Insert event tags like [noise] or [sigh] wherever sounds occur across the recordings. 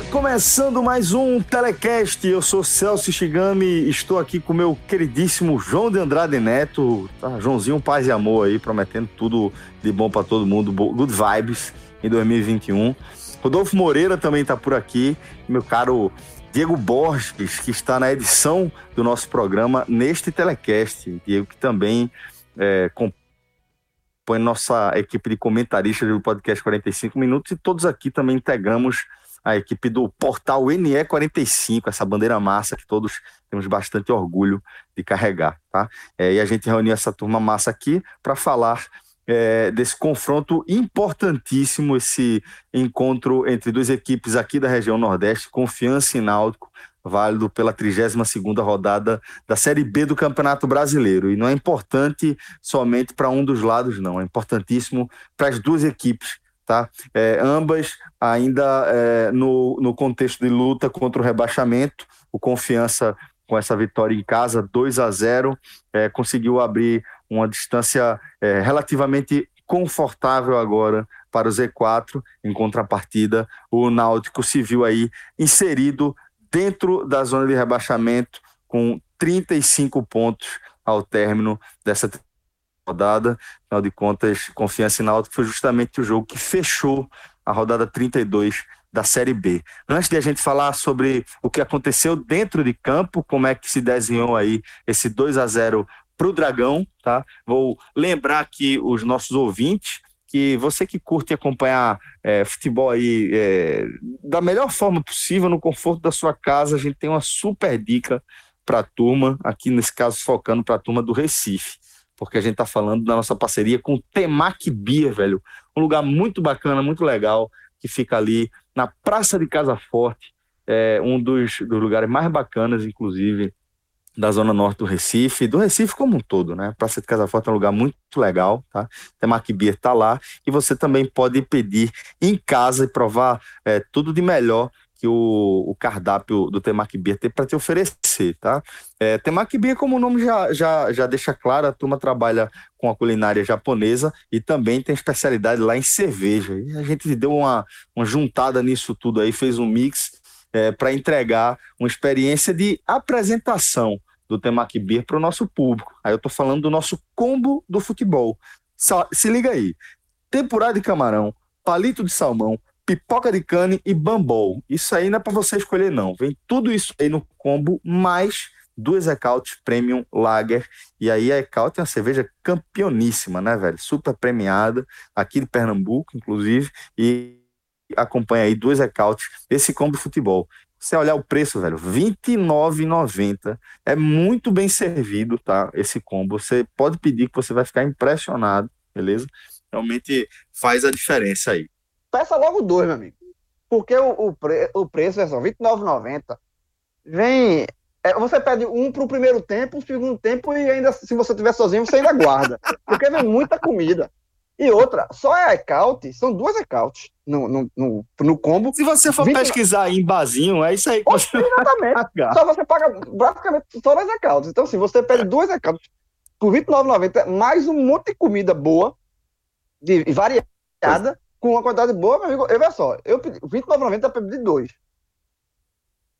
Começando mais um Telecast. Eu sou Celso Shigami, estou aqui com meu queridíssimo João de Andrade Neto. Tá, Joãozinho, paz e amor aí, prometendo tudo de bom para todo mundo, good vibes em 2021. Rodolfo Moreira também está por aqui, meu caro Diego Borges, que está na edição do nosso programa neste Telecast. Diego que também é, compõe nossa equipe de comentaristas do podcast 45 Minutos e todos aqui também integramos a equipe do portal NE45, essa bandeira massa que todos temos bastante orgulho de carregar, tá? É, e a gente reuniu essa turma massa aqui para falar é, desse confronto importantíssimo, esse encontro entre duas equipes aqui da região Nordeste, Confiança e Náutico, válido pela 32ª rodada da Série B do Campeonato Brasileiro. E não é importante somente para um dos lados, não. É importantíssimo para as duas equipes tá? É, ambas ainda é, no, no contexto de luta contra o rebaixamento, o Confiança com essa vitória em casa, 2 a 0 é, conseguiu abrir uma distância é, relativamente confortável agora para o Z4, em contrapartida, o Náutico se viu aí inserido dentro da zona de rebaixamento com 35 pontos ao término dessa rodada. Afinal de contas, Confiança e Náutico foi justamente o jogo que fechou a rodada 32 da Série B. Antes de a gente falar sobre o que aconteceu dentro de campo, como é que se desenhou aí esse 2 a 0 para o Dragão, tá? Vou lembrar aqui os nossos ouvintes que você que curte acompanhar é, futebol aí é, da melhor forma possível, no conforto da sua casa, a gente tem uma super dica para a turma, aqui nesse caso focando para a turma do Recife porque a gente está falando da nossa parceria com o Temac Beer, velho. Um lugar muito bacana, muito legal, que fica ali na Praça de Casa Forte, é um dos, dos lugares mais bacanas, inclusive, da zona norte do Recife, do Recife como um todo, né? Praça de Casa Forte é um lugar muito legal, tá? Temac Beer está lá e você também pode pedir em casa e provar é, tudo de melhor que o, o cardápio do Temac Beer tem para te oferecer, tá? É, Temac Beer, como o nome já, já, já deixa claro, a turma trabalha com a culinária japonesa e também tem especialidade lá em cerveja. E a gente deu uma, uma juntada nisso tudo aí, fez um mix é, para entregar uma experiência de apresentação do Temac Beer para o nosso público. Aí eu estou falando do nosso combo do futebol. Se liga aí. Temporada de camarão, palito de salmão, pipoca de cane e bambol. Isso aí não é para você escolher, não. Vem tudo isso aí no combo, mais duas Ecautes Premium Lager. E aí a Ecaute é uma cerveja campeoníssima, né, velho? Super premiada, aqui de Pernambuco, inclusive. E acompanha aí duas Ecautes, esse combo futebol. Você olhar o preço, velho, R$ 29,90. É muito bem servido, tá? Esse combo. Você pode pedir que você vai ficar impressionado, beleza? Realmente faz a diferença aí peça logo dois, meu amigo. Porque o, o, pre, o preço é só R$29,90. Vem. É, você pede um para o primeiro tempo, um segundo tempo, e ainda, se você estiver sozinho, você ainda guarda. Porque vem muita comida. E outra, só é ecaute, são duas ecautes no, no, no, no combo. Se você for 20... pesquisar em basinho, é isso aí que você Exatamente. Só você paga praticamente todas as ecautes. Então, se assim, você pede duas ecautes por R$29,90, mais um monte de comida boa, de, variada, com uma quantidade boa, meu amigo, eu veja só, eu pedi 29,90 para pedir dois.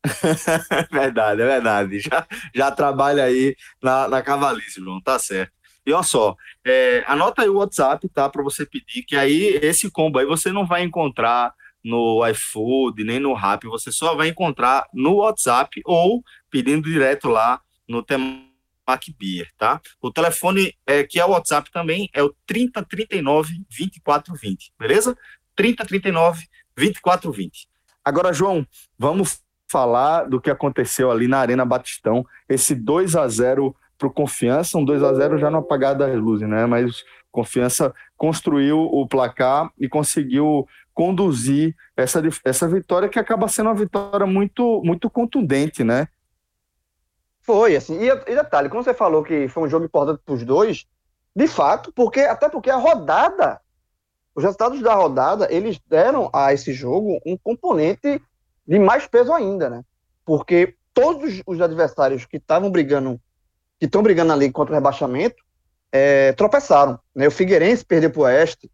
[laughs] verdade, é verdade. Já, já trabalha aí na, na cavalice, João, tá certo. E olha só, é, anota aí o WhatsApp, tá? Para você pedir, que aí esse combo aí você não vai encontrar no iFood, nem no Rap, você só vai encontrar no WhatsApp ou pedindo direto lá no Temac MacBeer, tá? O telefone é, que é o WhatsApp também é o 3039 2420, beleza? 3039 2420. Agora, João, vamos falar do que aconteceu ali na Arena Batistão, esse 2 a 0 para o Confiança, um 2 a 0 já no apagar das luzes, né? Mas Confiança construiu o placar e conseguiu conduzir essa, essa vitória que acaba sendo uma vitória muito muito contundente, né? Foi, assim, e, e detalhe, quando você falou que foi um jogo importante para os dois, de fato, porque até porque a rodada, os resultados da rodada, eles deram a esse jogo um componente de mais peso ainda, né? Porque todos os adversários que estavam brigando, que estão brigando ali contra o rebaixamento, é, tropeçaram. Né? O Figueirense perdeu para o Oeste,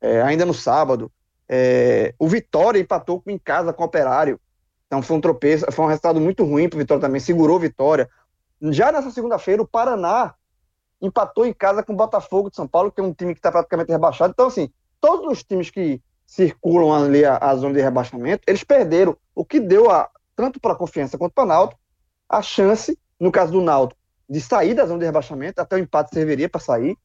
é, ainda no sábado. É, o Vitória empatou em casa com o Operário. Então foi um tropeço, foi um resultado muito ruim para o Vitória também, segurou Vitória. Já nessa segunda-feira, o Paraná empatou em casa com o Botafogo de São Paulo, que é um time que está praticamente rebaixado. Então, assim, todos os times que circulam ali a, a, zona de rebaixamento, eles perderam, o que deu a, tanto para a confiança quanto para o Náutico, a chance, no caso do Náutico, de sair da zona de rebaixamento, até o empate serviria para sair,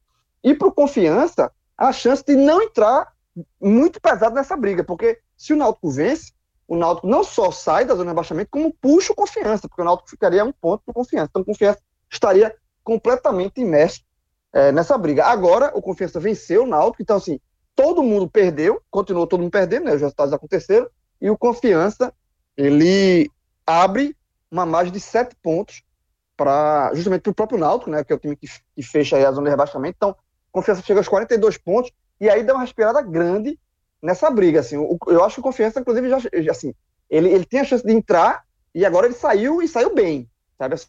e para o confiança, a chance de não entrar muito pesado nessa briga, porque se o Náutico vence, o Náutico não só sai da zona de rebaixamento, como puxa o confiança, porque o Náutico ficaria um ponto para confiança. Então, o confiança estaria completamente imerso é, nessa briga. Agora, o confiança venceu o Náutico, então, assim, todo mundo perdeu, continuou todo mundo perdendo, né? Os resultados aconteceram, e o confiança, ele abre uma margem de sete pontos para justamente para o próprio Náutico, né? Que é o time que, que fecha a zona de rebaixamento. Então, confiança chega aos 42 pontos, e aí dá uma respirada grande nessa briga, assim. eu acho que o Confiança, inclusive, já, já, assim, ele, ele tem a chance de entrar e agora ele saiu e saiu bem, sabe? Assim,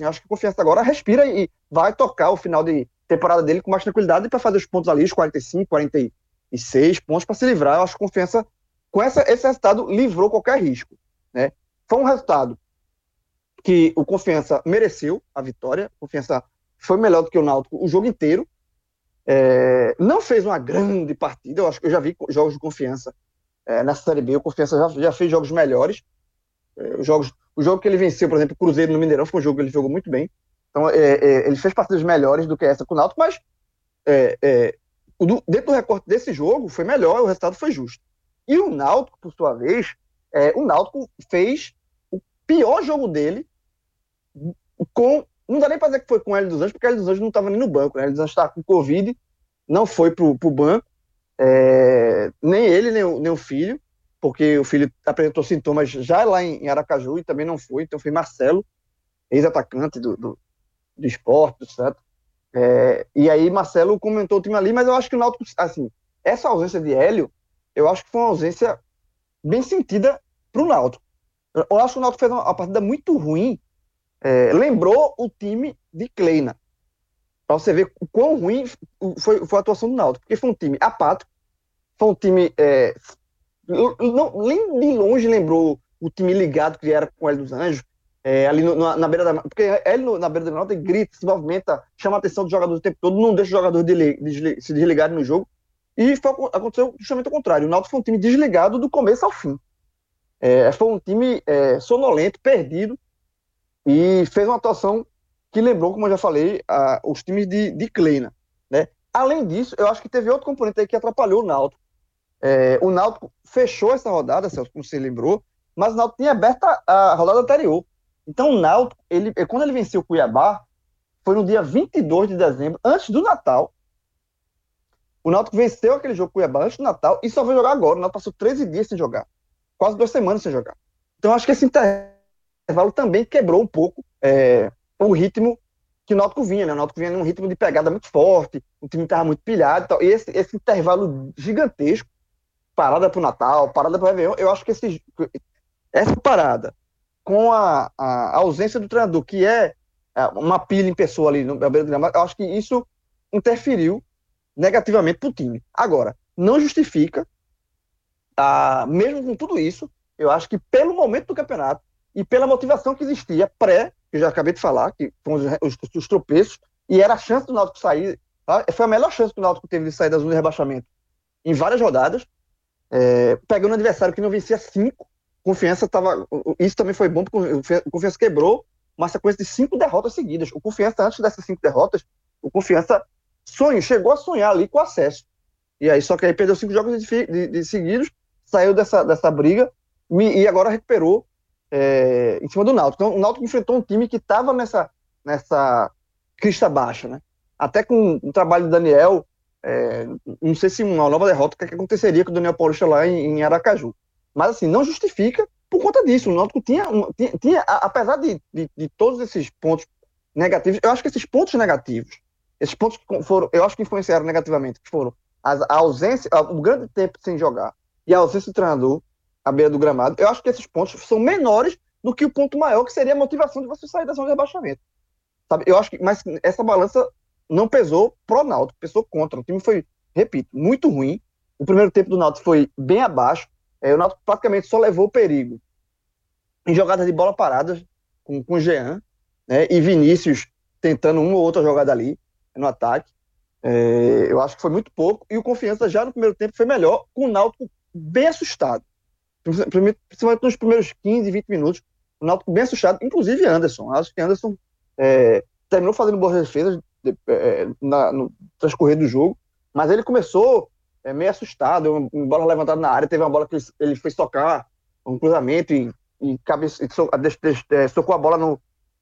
eu acho que o Confiança agora respira e vai tocar o final de temporada dele com mais tranquilidade para fazer os pontos ali, os 45, 46 pontos para se livrar. Eu acho que o Confiança, com essa, esse resultado, livrou qualquer risco, né? Foi um resultado que o Confiança mereceu a vitória. O Confiança foi melhor do que o Náutico o jogo inteiro. É, não fez uma grande partida, eu acho que eu já vi jogos de confiança é, nessa Série B. O Confiança já, já fez jogos melhores. É, os jogos, o jogo que ele venceu, por exemplo, o Cruzeiro no Mineirão, foi um jogo que ele jogou muito bem. Então, é, é, ele fez partidas melhores do que essa com o Náutico, mas é, dentro do recorte desse jogo foi melhor, o resultado foi justo. E o Náutico, por sua vez, o Náutico fez o pior jogo dele com não dá nem pra dizer que foi com o Hélio dos Anjos, porque o Hélio dos Anjos não estava nem no banco. O Hélio dos Anjos estava com Covid, não foi pro, pro banco. É, nem ele, nem o, nem o filho, porque o filho apresentou sintomas já lá em, em Aracaju e também não foi. Então foi Marcelo, ex-atacante do, do, do esporte, certo? É, e aí Marcelo comentou o time ali, mas eu acho que o Náutico, assim, essa ausência de Hélio, eu acho que foi uma ausência bem sentida pro Náutico. Eu acho que o Náutico fez uma, uma partida muito ruim é, lembrou o time de Kleina. Para você ver o quão ruim foi, foi a atuação do Náutico, porque foi um time apático, foi um time. É, não, nem de longe lembrou o time ligado que era com o Hélio dos Anjos, é, ali no, na, na, beira da. Porque ele na beira da nota grita, se movimenta, chama a atenção dos jogadores o tempo todo, não deixa os jogadores de, de, se desligarem no jogo. E foi, aconteceu justamente o contrário. O Náutico foi um time desligado do começo ao fim. É, foi um time é, sonolento, perdido, e fez uma atuação que lembrou, como eu já falei, a, os times de, de Kleina. Né? Além disso, eu acho que teve outro componente aí que atrapalhou o Náutico. É, o Náutico fechou essa rodada, Celso, como você lembrou, mas o Náutico tinha aberto a, a rodada anterior. Então o Náutico, ele, quando ele venceu o Cuiabá, foi no dia 22 de dezembro, antes do Natal. O Náutico venceu aquele jogo Cuiabá antes do Natal e só vai jogar agora. O Náutico passou 13 dias sem jogar. Quase duas semanas sem jogar. Então acho que esse inter intervalo também quebrou um pouco é, o ritmo que o Náutico vinha, né? O Náutico vinha num ritmo de pegada muito forte, o time estava muito pilhado e tal. E esse, esse intervalo gigantesco, parada para o Natal, parada para o Réveillon, eu acho que esse, essa parada, com a, a, ausência do treinador, que é, é uma pilha em pessoa ali no beira do gramado, eu acho que isso interferiu negativamente para o time. Agora, não justifica, ah, mesmo com tudo isso, eu acho que pelo momento do campeonato, e pela motivação que existia pré, que já acabei de falar, que foram os, os, os tropeços, e era a chance do Náutico sair, tá? foi a melhor chance que o Náutico teve de sair da zona de rebaixamento em várias rodadas, é, pegando um adversário que não vencia cinco, confiança estava, isso também foi bom, porque o confiança quebrou uma sequência de cinco derrotas seguidas. O Confiança, antes dessas cinco derrotas, o Confiança sonho, chegou a sonhar ali com acesso. E aí, só que aí perdeu cinco jogos de, de, de seguidos, saiu dessa, dessa briga e, e agora recuperou é, em cima do Náutico. Então, o Náutico enfrentou um time que estava nessa, nessa crista baixa, né? Até com o trabalho do Daniel, é, não sei se uma nova derrota, é que aconteceria com o Daniel Paulista lá em, em, Aracaju. Mas, assim, não justifica por conta disso. O Náutico tinha, tinha, tinha apesar de, de, de, todos esses pontos negativos, eu acho que esses pontos negativos, esses pontos que foram, eu acho que influenciaram negativamente, que foram a ausência, o grande tempo sem jogar e a ausência do treinador à beira do gramado, eu acho que esses pontos são menores do que o ponto maior, que seria a motivação de você sair da zona de rebaixamento. Sabe? Eu acho que, mas essa balança não pesou pro Náutico, pesou contra. O time foi, repito, muito ruim. O primeiro tempo do Náutico foi bem abaixo. É, o Náutico praticamente só levou o perigo em jogadas de bola paradas com, com Jean, né? E Vinícius tentando uma ou outra jogada ali no ataque. É, eu acho que foi muito pouco. E o Confiança já no primeiro tempo foi melhor, com o Náutico bem assustado. Principalmente nos primeiros 15, 20 minutos. O Náutico bem assustado, inclusive Anderson. Acho que Anderson é, terminou fazendo boas defesas de, é, na, no transcorrer do jogo, mas ele começou é, meio assustado, uma, uma, bola levantada na área, teve uma bola que ele, ele foi tocar, um cruzamento e, e, cabeça, e so, de, é, socou a bola no,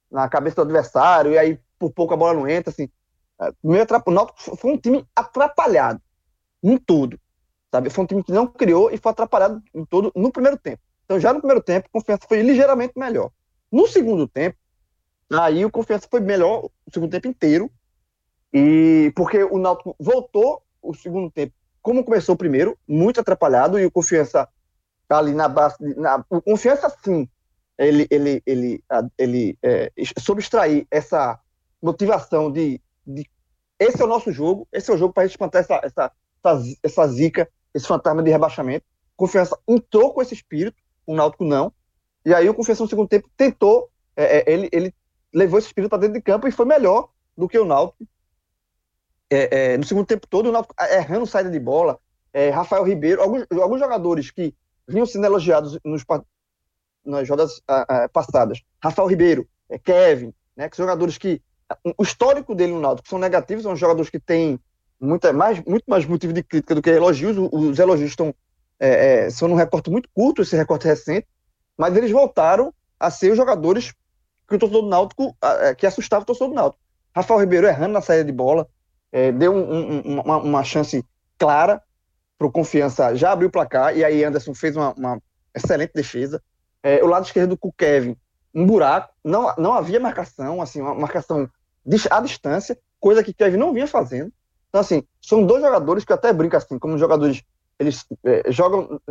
na cabeça do adversário, e aí por pouco a bola não entra, assim, é, meio o Náutico foi um time atrapalhado em tudo, sabe? Foi um time que não criou e foi atrapalhado em todo no primeiro tempo. Então já no primeiro tempo, a confiança foi ligeiramente melhor. No segundo tempo, aí o confiança foi melhor o segundo tempo inteiro, e porque o Náutico voltou o segundo tempo, como começou o primeiro, muito atrapalhado, e o confiança tá ali na base. Na, o confiança, sim, ele, ele, ele, ele é, subtrair essa motivação de, de, Esse é o nosso jogo, esse é o jogo para espantar essa, essa, essa, essa zica, esse fantasma de rebaixamento. Confiança entrou com esse espírito, o Náutico não. E aí o Confiança no segundo tempo tentou, é, é ele, ele levou esse espírito para dentro de campo e foi melhor do que o Náutico é, é, no segundo tempo todo, o Náutico errando saída de bola, é, Rafael Ribeiro, alguns, alguns jogadores que vinham sendo elogiados nos, nas rodadas passadas, Rafael Ribeiro, é, Kevin, né, que são jogadores que o histórico dele no Náutico são negativos, são jogadores que têm muita, mais, muito mais motivo de crítica do que elogios, os, elogios estão é, é, são num recorte muito curto, esse recorte recente, mas eles voltaram a ser os jogadores que o torcedor do Náutico, que assustava o torcedor do Náutico. Rafael Ribeiro errando na saída de bola, é, deu um, um, uma, uma, chance clara para o Confiança já abrir o placar, e aí Anderson fez uma, uma excelente defesa. É, o lado esquerdo com o Kevin, um buraco, não, não havia marcação, assim, uma marcação à distância, coisa que Kevin não vinha fazendo. Então, assim, são dois jogadores que até brinco assim, como jogadores, eles é, jogam,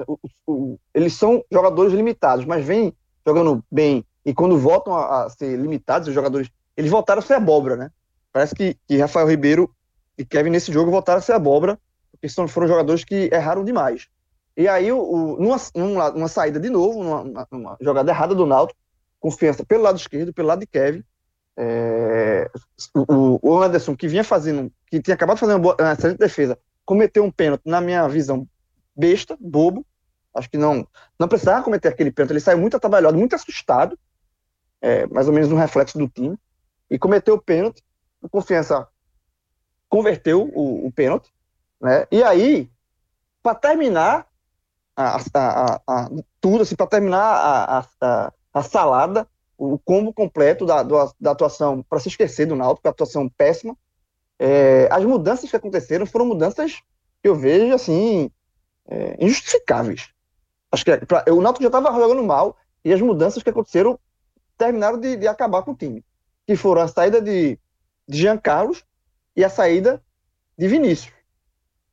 eles são jogadores limitados, mas vêm jogando bem, e quando voltam a, a, ser limitados, os jogadores, eles voltaram a ser abóbora, né? Parece que, que Rafael Ribeiro e Kevin nesse jogo voltaram a ser abóbora, porque são, foram jogadores que erraram demais. E aí, o, o numa, numa, numa, saída de novo, numa, numa, jogada errada do Náutico, confiança pelo lado esquerdo, pelo lado de Kevin, é, o, o, Anderson, que vinha fazendo, que tinha acabado de fazer uma, uma excelente defesa, cometeu um pênalti, na minha visão, besta, bobo, acho que não, não precisava cometer aquele pênalti, ele saiu muito atabalhado, muito assustado, é, mais ou menos um reflexo do time, e cometeu o pênalti, o Confiança converteu o, o pênalti, né? E aí, para terminar a, a, a, tudo, assim, para terminar a, a, salada, o combo completo da, da atuação, para se esquecer do Náutico, a atuação péssima, é, as mudanças que aconteceram foram mudanças que eu vejo, assim, é, injustificáveis. Acho que é, pra, o Náutico já estava jogando mal e as mudanças que aconteceram terminaram de, de, acabar com o time. Que foram a saída de, de Jean Carlos e a saída de Vinícius.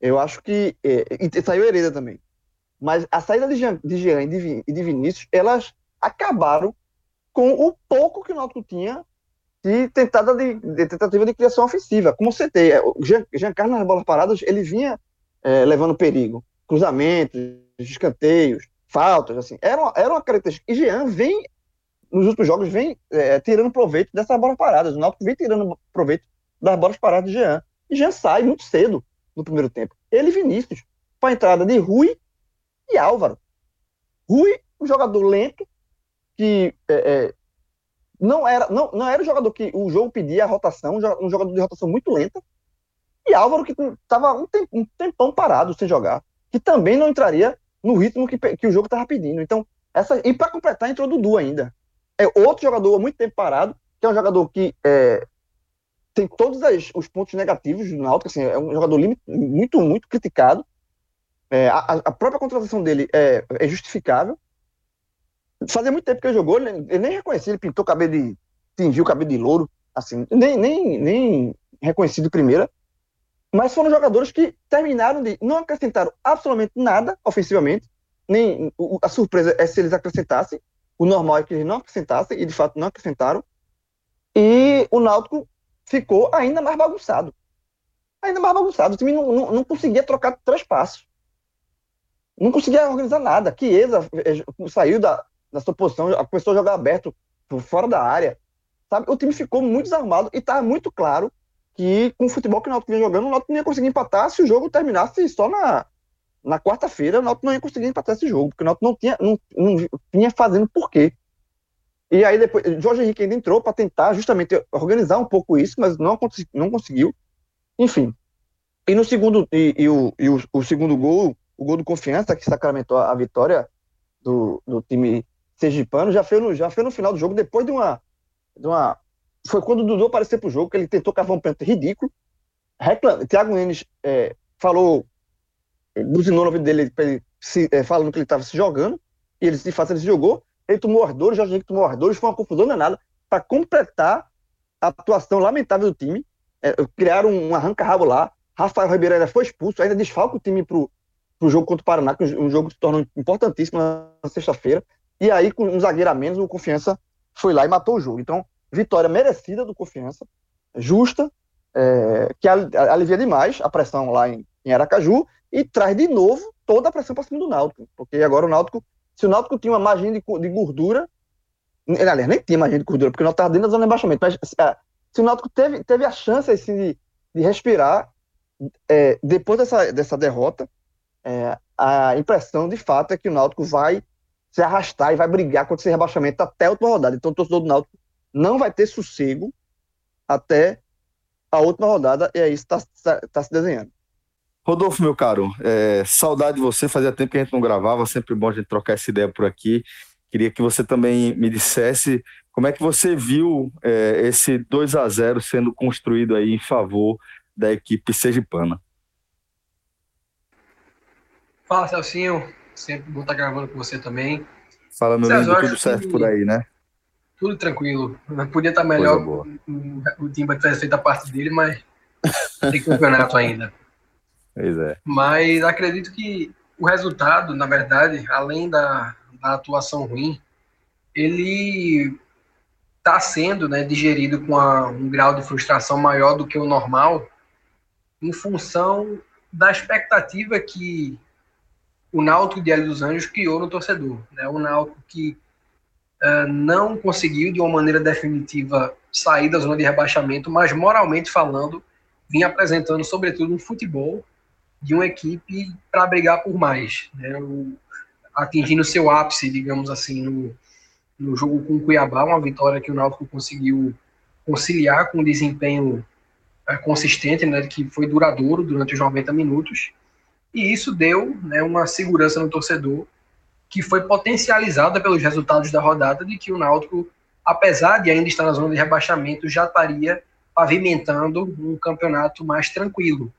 Eu acho que. É, e saiu Hereda também. Mas a saída de Jean, de Jean e, de, e de Vinícius, elas acabaram com o pouco que o Náutico tinha de, tentada de, de, tentativa de criação ofensiva. Como você tem, é, Jean, Jean Carlos nas bolas paradas, ele vinha é, levando perigo. Cruzamentos, escanteios, faltas, assim. Era uma, era uma característica. E Jean vem, nos últimos jogos, vem é, tirando proveito dessas bolas paradas. O Náutico vem tirando proveito das bolas paradas de Jean. E Jean sai muito cedo no primeiro tempo. Ele e Vinícius. Para a entrada de Rui e Álvaro. Rui, um jogador lento, que é, é, não era, não, não era o jogador que o jogo pedia a rotação, um jogador de rotação muito lenta. E Álvaro, que estava um, temp, um tempão parado sem jogar, que também não entraria no ritmo que, que o jogo estava pedindo. Então, essa, e para completar, entrou Dudu ainda. É outro jogador há muito tempo parado, que é um jogador que é, tem todos as, os pontos negativos do Náutico, assim, é um jogador muito, muito criticado. É, a, a, própria contratação dele é, é, justificável. Fazia muito tempo que ele jogou, ele, ele nem reconhecia, ele pintou o cabelo de. tingiu o cabelo de louro, assim, nem, nem, nem reconhecido de primeira. Mas foram jogadores que terminaram de. não acrescentaram absolutamente nada ofensivamente. Nem, a surpresa é se eles acrescentassem. O normal é que eles não acrescentassem, e de fato não acrescentaram. E o Náutico ficou ainda mais bagunçado. Ainda mais bagunçado. O time não, não, não conseguia trocar três passos. Não conseguia organizar nada. Chiesa eh, saiu da, da sua posição, começou a jogar aberto, fora da área. Sabe? O time ficou muito desarmado e estava muito claro que com o futebol que o Náutico vinha jogando, o Náutico não ia conseguir empatar se o jogo terminasse só na, na quarta-feira. O Náutico não ia conseguir empatar esse jogo, porque o Náutico não tinha, não, não tinha fazendo por quê. E aí depois, Jorge Henrique ainda entrou para tentar justamente organizar um pouco isso, mas não, não conseguiu. Enfim. E no segundo, e, e, o, e o, o, segundo gol, o gol do confiança, que sacramentou a vitória do, do time sergipano, já foi, no, já foi no final do jogo, depois de uma. De uma foi quando o Dudu apareceu pro jogo, que ele tentou cavar um pênalti ridículo. Reclam, Thiago Nunes é, falou, buzinou no ouvido dele, ele se, é, falando que ele estava se jogando, e ele de fato ele se jogou ele tomou as dores, Jorge Henrique tomou as dores, foi uma confusão danada para completar a atuação lamentável do time. É, criaram um arranca-rabo lá. Rafael Ribeiro ainda foi expulso, ainda desfalca o time pro, pro jogo contra o Paraná, que é um jogo que se tornou importantíssimo na sexta-feira. E aí, com um zagueiro a menos, o Confiança foi lá e matou o jogo. Então, vitória merecida do Confiança, justa, é, que alivia demais a pressão lá em, em Aracaju e traz de novo toda a pressão para cima do Náutico, porque agora o Náutico se o Náutico tinha uma margem de, de gordura, aliás, nem tinha margem de gordura, porque o Náutico estava dentro da zona de abaixamento, mas é, se o Náutico teve, teve a chance assim, de, de respirar, é, depois dessa, dessa derrota, é, a impressão de fato é que o Náutico vai se arrastar e vai brigar contra esse rebaixamento até a última rodada. Então o torcedor do Náutico não vai ter sossego até a última rodada, e é isso que está tá se desenhando. Rodolfo, meu caro, é, saudade de você, fazia tempo que a gente não gravava, sempre bom a gente trocar essa ideia por aqui. Queria que você também me dissesse como é que você viu é, esse 2 a 0 sendo construído aí em favor da equipe sergipana. Fala, Celcinho. Sempre bom estar gravando com você também. Fala, meu amigo, tudo certo por aí, né? Tudo tranquilo. Podia estar melhor o, time tivesse feito a parte dele, mas tem campeonato ainda. Pois é. Mas acredito que o resultado, na verdade, além da, da atuação ruim, ele está sendo né, digerido com a, um grau de frustração maior do que o normal, em função da expectativa que o Náutico de Hélio dos Anjos criou no torcedor. Né? O Náutico que uh, não conseguiu, de uma maneira definitiva, sair da zona de rebaixamento, mas moralmente falando, vinha apresentando, sobretudo, um futebol de uma equipe para brigar por mais, né? o, atingindo seu ápice, digamos assim, no, no jogo com o Cuiabá, uma vitória que o Náutico conseguiu conciliar com um desempenho é, consistente, né, que foi duradouro durante os 90 minutos, e isso deu né, uma segurança no torcedor que foi potencializada pelos resultados da rodada de que o Náutico, apesar de ainda estar na zona de rebaixamento, já estaria pavimentando um campeonato mais tranquilo,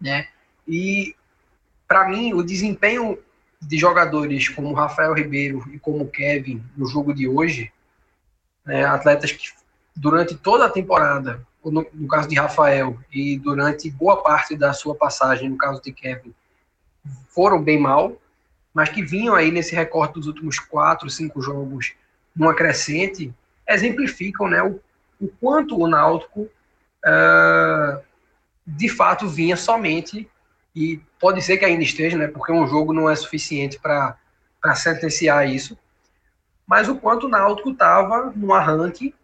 né? E, para mim, o desempenho de jogadores como Rafael Ribeiro e como Kevin no jogo de hoje, né, atletas que durante toda a temporada, no, no, caso de Rafael, e durante boa parte da sua passagem, no caso de Kevin, foram bem mal, mas que vinham aí nesse recorte dos últimos quatro, cinco jogos numa crescente, exemplificam né, o, o quanto o Náutico uh, de fato vinha somente e pode ser que ainda esteja, né, porque um jogo não é suficiente para sentenciar isso, mas o quanto o Náutico estava num arranque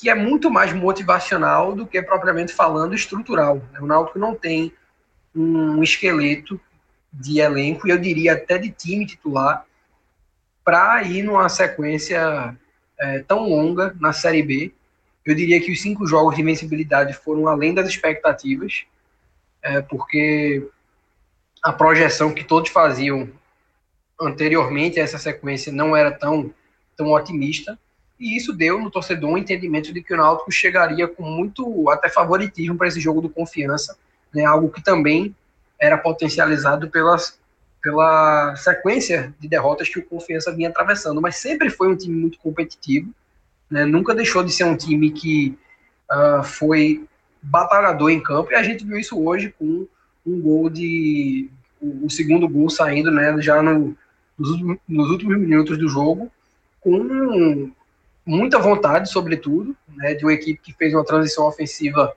que é muito mais motivacional do que propriamente falando estrutural. Né? O Náutico não tem um esqueleto de elenco, e eu diria até de time titular, para ir numa sequência é, tão longa na Série B. Eu diria que os cinco jogos de invencibilidade foram além das expectativas, é, porque a projeção que todos faziam anteriormente a essa sequência não era tão, tão otimista, e isso deu no torcedor um entendimento de que o Náutico chegaria com muito até favoritismo para esse jogo do confiança, né, algo que também era potencializado pelas, pela sequência de derrotas que o Confiança vinha atravessando, mas sempre foi um time muito competitivo, né, nunca deixou de ser um time que uh, foi batalhador em campo, e a gente viu isso hoje com um gol de. o, segundo gol saindo né, já no, nos, nos últimos minutos do jogo, com muita vontade, sobretudo, né, de uma equipe que fez uma transição ofensiva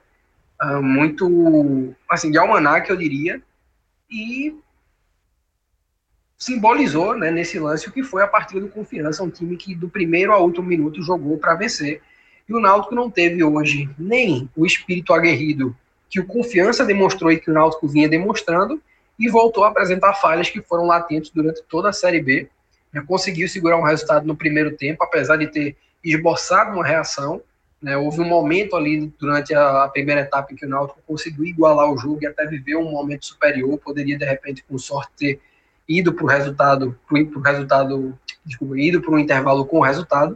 uh, muito, assim, de almanac, eu diria, e simbolizou, né, nesse lance, o que foi a partida do Confiança, um time que do primeiro ao último minuto jogou para vencer. E o Náutico não teve hoje nem o espírito aguerrido que o Confiança demonstrou e que o Náutico vinha demonstrando, e voltou a apresentar falhas que foram latentes durante toda a Série B. Conseguiu segurar um resultado no primeiro tempo, apesar de ter esboçado uma reação. Né? Houve um momento ali durante a, primeira etapa em que o Náutico conseguiu igualar o jogo e até viver um momento superior. Poderia, de repente, com sorte, ter ido para o resultado, pro, resultado, desculpa, ido para um intervalo com o resultado.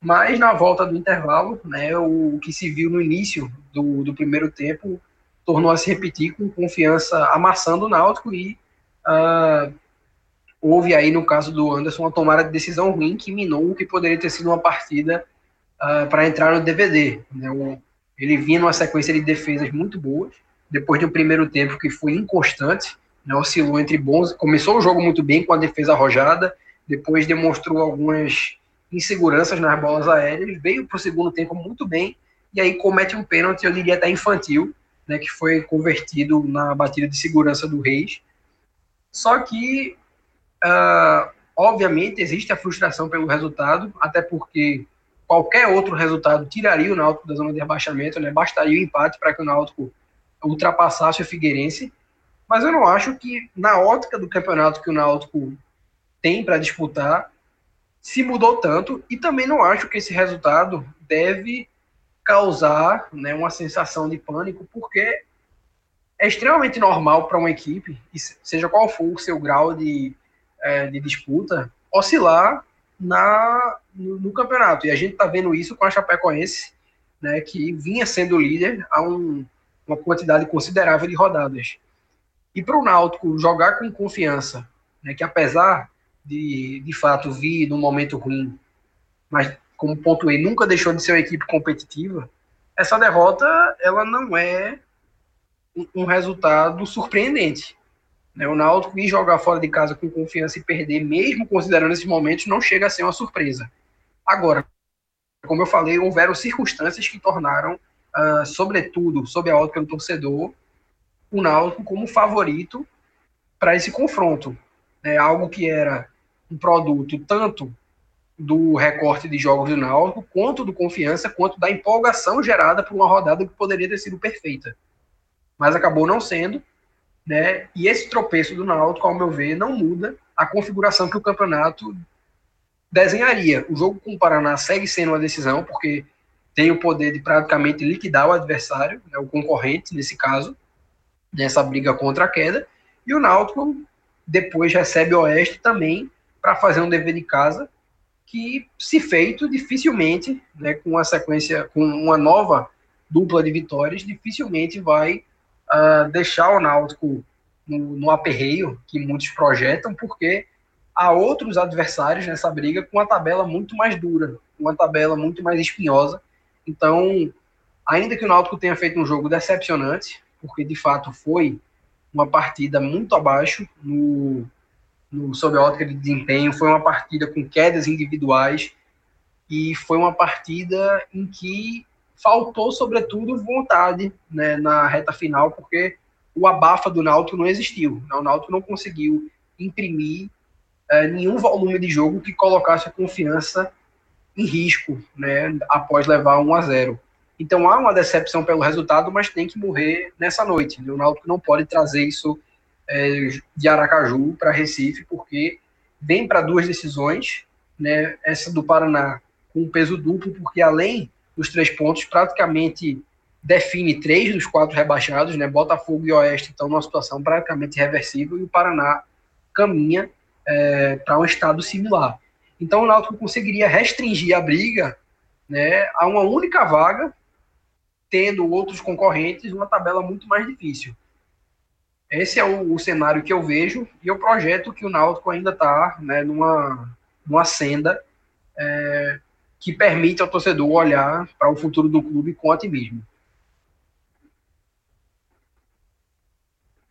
Mas na volta do intervalo, né, o, que se viu no início do, do primeiro tempo tornou a se repetir com confiança amassando o Náutico e uh, houve aí, no caso do Anderson, uma tomada de decisão ruim que minou o que poderia ter sido uma partida uh, para entrar no DVD. Né? O, ele vinha numa sequência de defesas muito boas, depois de um primeiro tempo que foi inconstante, né? oscilou entre bons. Começou o jogo muito bem com a defesa arrojada, depois demonstrou algumas inseguranças nas bolas aéreas, veio para o segundo tempo muito bem, e aí comete um pênalti, eu diria até infantil, né, que foi convertido na batida de segurança do Reis. Só que Uh, obviamente, existe a frustração pelo resultado, até porque qualquer outro resultado tiraria o Náutico da zona de rebaixamento, né? Bastaria o empate para que o Náutico ultrapassasse o Figueirense. Mas eu não acho que, na ótica do campeonato que o Náutico tem para disputar, se mudou tanto. E também não acho que esse resultado deve causar né, uma sensação de pânico, porque é extremamente normal para uma equipe, seja qual for o seu grau de é, de disputa oscilar na, no, no, campeonato. E a gente está vendo isso com a Chapecoense, né, que vinha sendo líder há um, uma quantidade considerável de rodadas. E para o Náutico jogar com confiança, né, que apesar de, de fato vir num momento ruim, mas como pontuei, nunca deixou de ser uma equipe competitiva, essa derrota ela não é um, um resultado surpreendente. Né? O Náutico ir jogar fora de casa com confiança e perder, mesmo considerando esses momentos, não chega a ser uma surpresa. Agora, como eu falei, houveram circunstâncias que tornaram, uh, sobretudo, sob a ótica do torcedor, o Náutico como favorito para esse confronto. É algo que era um produto tanto do recorte de jogos do Náutico, quanto do confiança, quanto da empolgação gerada por uma rodada que poderia ter sido perfeita. Mas acabou não sendo, né? E esse tropeço do Náutico, ao meu ver, não muda a configuração que o campeonato desenharia. O jogo com o Paraná segue sendo uma decisão, porque tem o poder de praticamente liquidar o adversário, né, o concorrente, nesse caso, nessa briga contra a queda. E o Náutico depois recebe o Oeste também para fazer um dever de casa que, se feito, dificilmente, né, com uma sequência, com uma nova dupla de vitórias, dificilmente vai uh, deixar o Náutico no, no aperreio que muitos projetam, porque há outros adversários nessa briga com uma tabela muito mais dura, uma tabela muito mais espinhosa. Então, ainda que o Náutico tenha feito um jogo decepcionante, porque de fato foi uma partida muito abaixo no, no sob a ótica de desempenho, foi uma partida com quedas individuais e foi uma partida em que faltou, sobretudo, vontade né, na reta final, porque o abafa do Náutico não existiu. Né? O Náutico não conseguiu imprimir é, nenhum volume de jogo que colocasse a confiança em risco né, após levar 1 a 0. Então há uma decepção pelo resultado, mas tem que morrer nessa noite. Né? O Náutico não pode trazer isso é, de Aracaju para Recife, porque vem para duas decisões. Né? Essa do Paraná com peso duplo, porque além dos três pontos, praticamente define três dos quatro rebaixados, né? Botafogo e Oeste estão numa situação praticamente reversível e o Paraná caminha é, para um estado similar. Então o Náutico conseguiria restringir a briga né, a uma única vaga, tendo outros concorrentes, uma tabela muito mais difícil. Esse é o, o cenário que eu vejo e o projeto que o Náutico ainda está né, numa, numa senda é, que permite ao torcedor olhar para o futuro do clube com otimismo.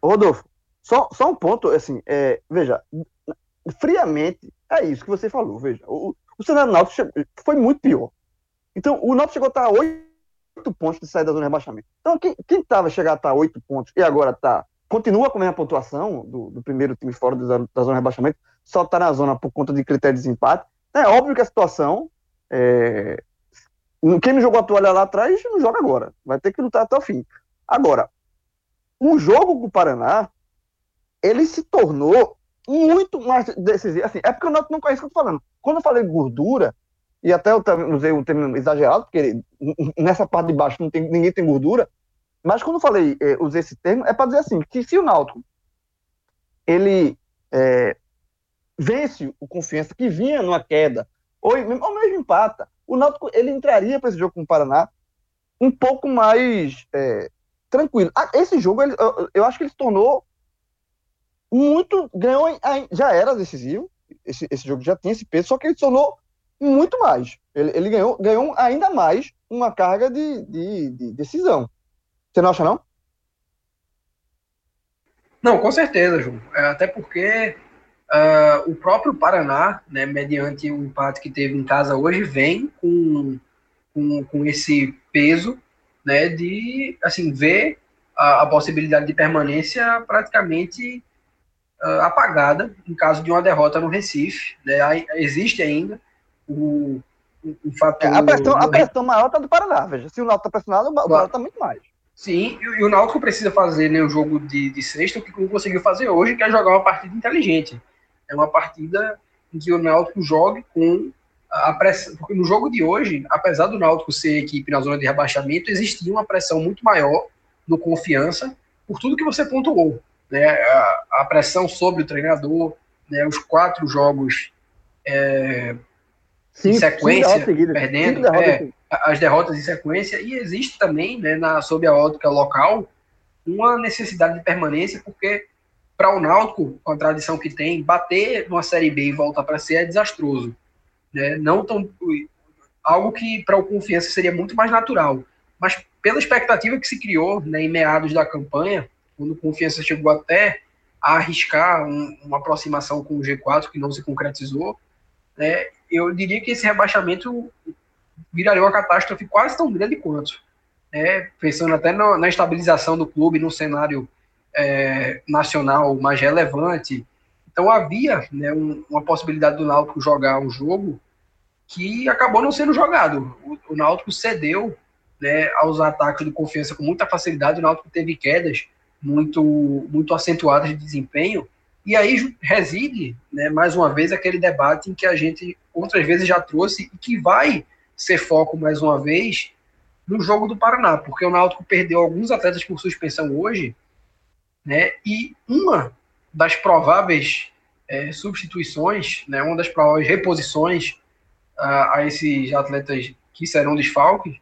Rodolfo, só, só um ponto, assim, é, veja, friamente, é isso que você falou, veja, o, o cenário Náutico foi muito pior. Então, o Náutico chegou a estar a oito pontos de sair da zona de rebaixamento. Então, quem estava chegar a estar a oito pontos e agora está continua com a mesma pontuação do, do primeiro time fora da, da zona de rebaixamento, só está na zona por conta de critério de desempate. É óbvio que a situação é, quem não jogou a toalha lá atrás não joga agora. Vai ter que lutar até o fim. Agora, o jogo com o Paraná, ele se tornou muito mais decisivo. Assim, é porque eu não, não conheço o que eu tô falando. Quando eu falei gordura, e até eu usei um termo exagerado, porque nessa parte de baixo não tem, ninguém tem gordura, mas quando eu falei, é, usei esse termo, é para dizer assim, que se o Náutico ele é, vence o Confiança, que vinha numa queda, ou, ou mesmo empata, o Náutico ele entraria para esse jogo com o Paraná um pouco mais é, tranquilo. Ah, esse jogo, ele, eu, eu, acho que ele se tornou muito. Ganhou, já era decisivo. Esse, esse jogo já tinha esse peso, só que ele se tornou muito mais. Ele, ele ganhou, ganhou ainda mais uma carga de, de, de decisão. Você não acha, não? Não, com certeza, João. É, até porque uh, o próprio Paraná, né, mediante o empate que teve em casa hoje, vem com, com, com esse peso né, de assim ver a, a possibilidade de permanência praticamente uh, apagada em caso de uma derrota no Recife. Né, aí, existe ainda o, o, o fator. É, a, pressão, a pressão maior está do Paraná, veja. Se o Náutico está pressionado, o Paraná está muito mais. Sim, e, e, o Náutico precisa fazer né, o jogo de, de sexta, o que não conseguiu fazer hoje, que é jogar uma partida inteligente. É uma partida em que o Náutico jogue com a pressão, porque no jogo de hoje, apesar do Náutico ser equipe na zona de rebaixamento, existia uma pressão muito maior no confiança por tudo que você pontuou, né? A, a pressão sobre o treinador, né? Os quatro jogos é, em sequência, perdendo, derrotas é, as derrotas em sequência, e existe também, né, na, sob a ótica local, uma necessidade de permanência, porque para o Náutico, com a tradição que tem, bater numa Série B e voltar para C é desastroso né? Não tão algo que para o Confiança seria muito mais natural, mas pela expectativa que se criou né, em meados da campanha, quando o Confiança chegou até a arriscar um, uma aproximação com o G4 que não se concretizou, né, eu diria que esse rebaixamento viraria uma catástrofe quase tão grande quanto. Né, pensando até no, na estabilização do clube num cenário é, nacional mais relevante. Então havia né, um, uma possibilidade do Náutico jogar um jogo que acabou não sendo jogado. O, o Náutico cedeu né, aos ataques de confiança com muita facilidade, o Náutico teve quedas muito, muito acentuadas de desempenho, e aí reside, né, mais uma vez, aquele debate em que a gente outras vezes já trouxe e que vai ser foco mais uma vez no jogo do Paraná, porque o Náutico perdeu alguns atletas por suspensão hoje, né, e uma das prováveis é, substituições, né, uma das prováveis reposições a, a esses atletas que serão desfalques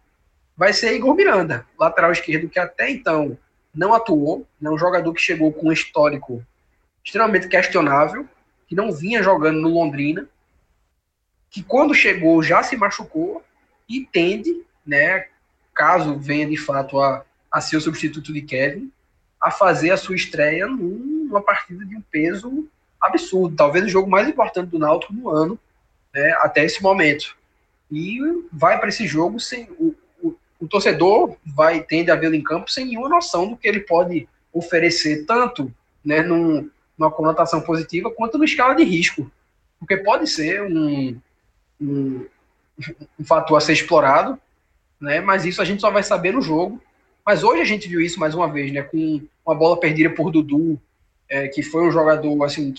vai ser Igor Miranda, lateral esquerdo que até então não atuou, é um jogador que chegou com um histórico extremamente questionável, que não vinha jogando no Londrina, que quando chegou já se machucou e tende, né, caso venha de fato a, a ser o substituto de Kevin, a fazer a sua estreia numa partida de um peso absurdo, talvez o jogo mais importante do Náutico no ano, né, até esse momento. E vai para esse jogo sem. O, o, o, torcedor vai tende a vê-lo em campo sem nenhuma noção do que ele pode oferecer, tanto né, num, numa conotação positiva, quanto na escala de risco. Porque pode ser um, um, um fator a ser explorado, né, mas isso a gente só vai saber no jogo. Mas hoje a gente viu isso mais uma vez, né, com uma bola perdida por Dudu, é, que foi um jogador assim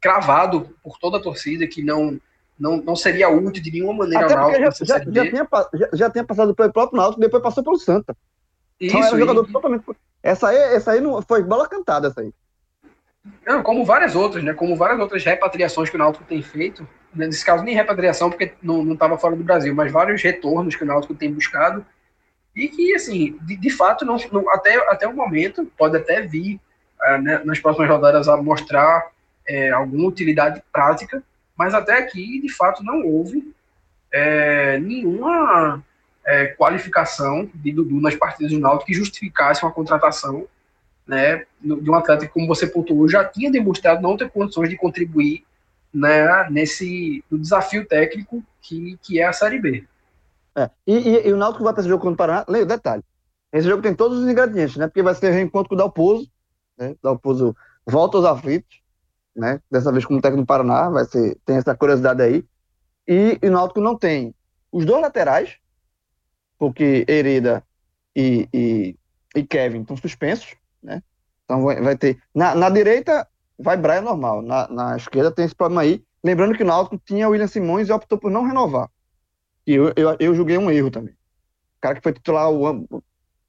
cravado por toda a torcida, que não não, não seria útil de nenhuma maneira Até porque já, já, já, tinha, já, já tinha passado pelo próprio Náutico, depois passou pelo Santa. Isso, então era um jogador e... totalmente... Essa aí, essa aí não, foi bola cantada, essa aí. Não, como várias outras, né? Como várias outras repatriações que o Náutico tem feito. Nesse caso, nem repatriação, porque não estava fora do Brasil, mas vários retornos que o Náutico tem buscado. E que, assim, de, de fato, não, não, até, até o momento, pode até vir uh, né, nas próximas rodadas a mostrar é, alguma utilidade prática, mas até aqui, de fato, não houve é, nenhuma é, qualificação de Dudu nas partidas do Náutico que justificasse uma contratação né, de um atleta que, como você pontuou, já tinha demonstrado não ter condições de contribuir né, nesse no desafio técnico que, que é a Série B. É, e, e, e, o Náutico vai para esse jogo contra o Paraná, leia o detalhe, esse jogo tem todos os ingredientes, né, porque vai ser reencontro com o Dalpozo, né, Dalpozo volta aos aflitos, né, dessa vez como técnico do Paraná, vai ser, tem essa curiosidade aí, e, e o Náutico não tem os dois laterais, porque Hereda e, e, e Kevin estão suspensos, né? Então vai, vai ter. Na, na, direita vai Brian normal, na, na, esquerda tem esse problema aí. Lembrando que o Náutico tinha William Simões e optou por não renovar. E eu, eu, eu julguei um erro também. O cara que foi titular o,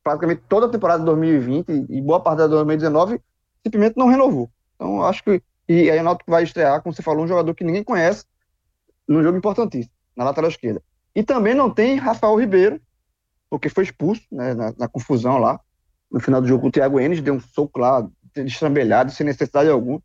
praticamente toda a temporada de 2020 e boa parte da 2019 simplesmente não renovou. Então acho que. E aí o Náutico vai estrear, como você falou, um jogador que ninguém conhece num jogo importantíssimo, na lateral esquerda. E também não tem Rafael Ribeiro, porque foi expulso né, na, na confusão lá no final do jogo o Thiago Enes, deu um soco lá, destrambelhado, sem necessidade alguma.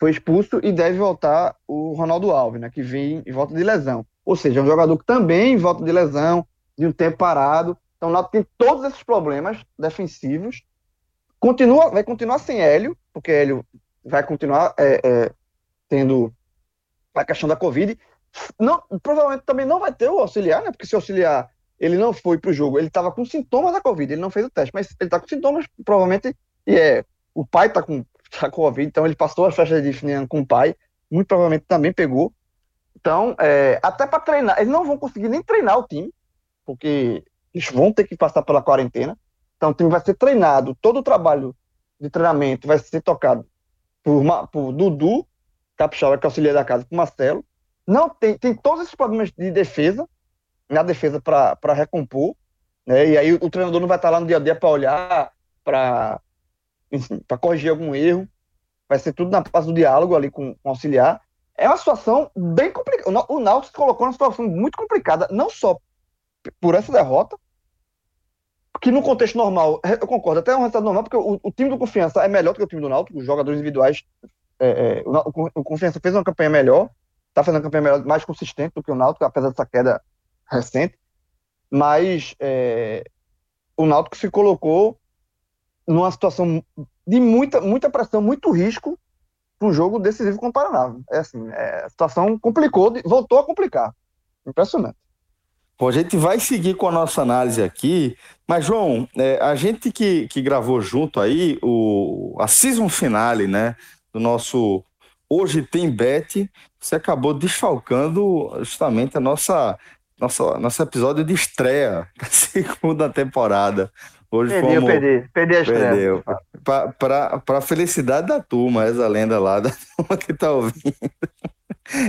Foi expulso e deve voltar o Ronaldo Alves, né, que vem em volta de lesão. Ou seja, é um jogador que também volta de lesão, de um tempo parado. Então, lá tem todos esses problemas defensivos. Continua, vai continuar sem Hélio, porque Hélio vai continuar é, é, tendo a questão da Covid. Não, provavelmente também não vai ter o auxiliar, né? Porque se o auxiliar ele não foi para o jogo, ele estava com sintomas da Covid, ele não fez o teste, mas ele está com sintomas, provavelmente, e é, o pai está com, tá com Covid, então ele passou a festa de fim com o pai, muito provavelmente também pegou. Então, é, até para treinar, eles não vão conseguir nem treinar o time, porque eles vão ter que passar pela quarentena. Então, o time vai ser treinado, todo o trabalho de treinamento vai ser tocado por, uma, por Dudu, Capixaba, que é auxiliar da casa, por Marcelo. Não tem, tem todos esses problemas de defesa, na defesa para recompor, né? E aí o, o, treinador não vai estar lá no dia a dia para olhar, para corrigir algum erro. Vai ser tudo na base do diálogo ali com, com o auxiliar. É uma situação bem complicada. O Náutico se colocou numa situação muito complicada, não só por essa derrota, que no contexto normal, eu concordo, até é um resultado normal, porque o, o, time do Confiança é melhor do que o time do Náutico, os jogadores individuais, é, é, o, o, Confiança fez uma campanha melhor, está fazendo uma campanha melhor, mais consistente do que o Náutico, apesar dessa queda recente, mas é, o Náutico se colocou numa situação de muita, muita pressão, muito risco para um jogo decisivo com o Paraná. É assim, é, a situação complicou, voltou a complicar. Impressionante. Bom, a gente vai seguir com a nossa análise aqui, mas João, é, a gente que, que gravou junto aí o, a season finale, né, do nosso Hoje Tem Bet, você acabou desfalcando justamente a nossa nosso, nosso episódio de estreia [laughs] da segunda temporada. Hoje perdi, fomos... perdi, perdi a estreia. Perdeu. Para a felicidade da turma, essa lenda lá, [laughs] da turma que está ouvindo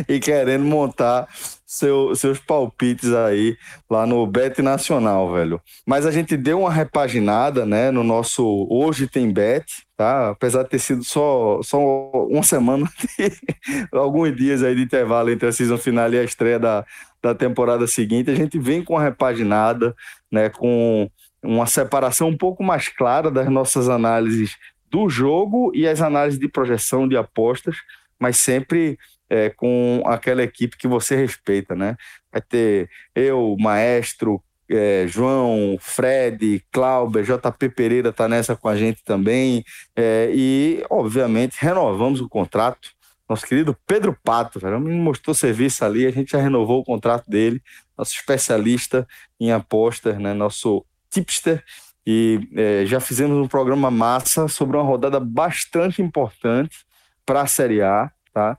e querendo montar seu, seus palpites aí lá no Bet Nacional, velho. Mas a gente deu uma repaginada, né, no nosso Hoje Tem Bet, tá? Apesar de ter sido só, só uma semana, [laughs] alguns dias aí de intervalo entre a season final e a estreia da, da temporada seguinte, a gente vem com a repaginada, né, com uma separação um pouco mais clara das nossas análises do jogo e as análises de projeção de apostas, mas sempre é, com aquela equipe que você respeita, né? Vai ter eu, Maestro, é, João, Fred, Cláudio, JP Pereira está nessa com a gente também. É, e, obviamente, renovamos o contrato nosso querido Pedro Pato, velho, me mostrou serviço ali, a gente já renovou o contrato dele, nosso especialista em apostas, né, nosso tipster, e é, já fizemos um programa massa sobre uma rodada bastante importante para a Série A, tá?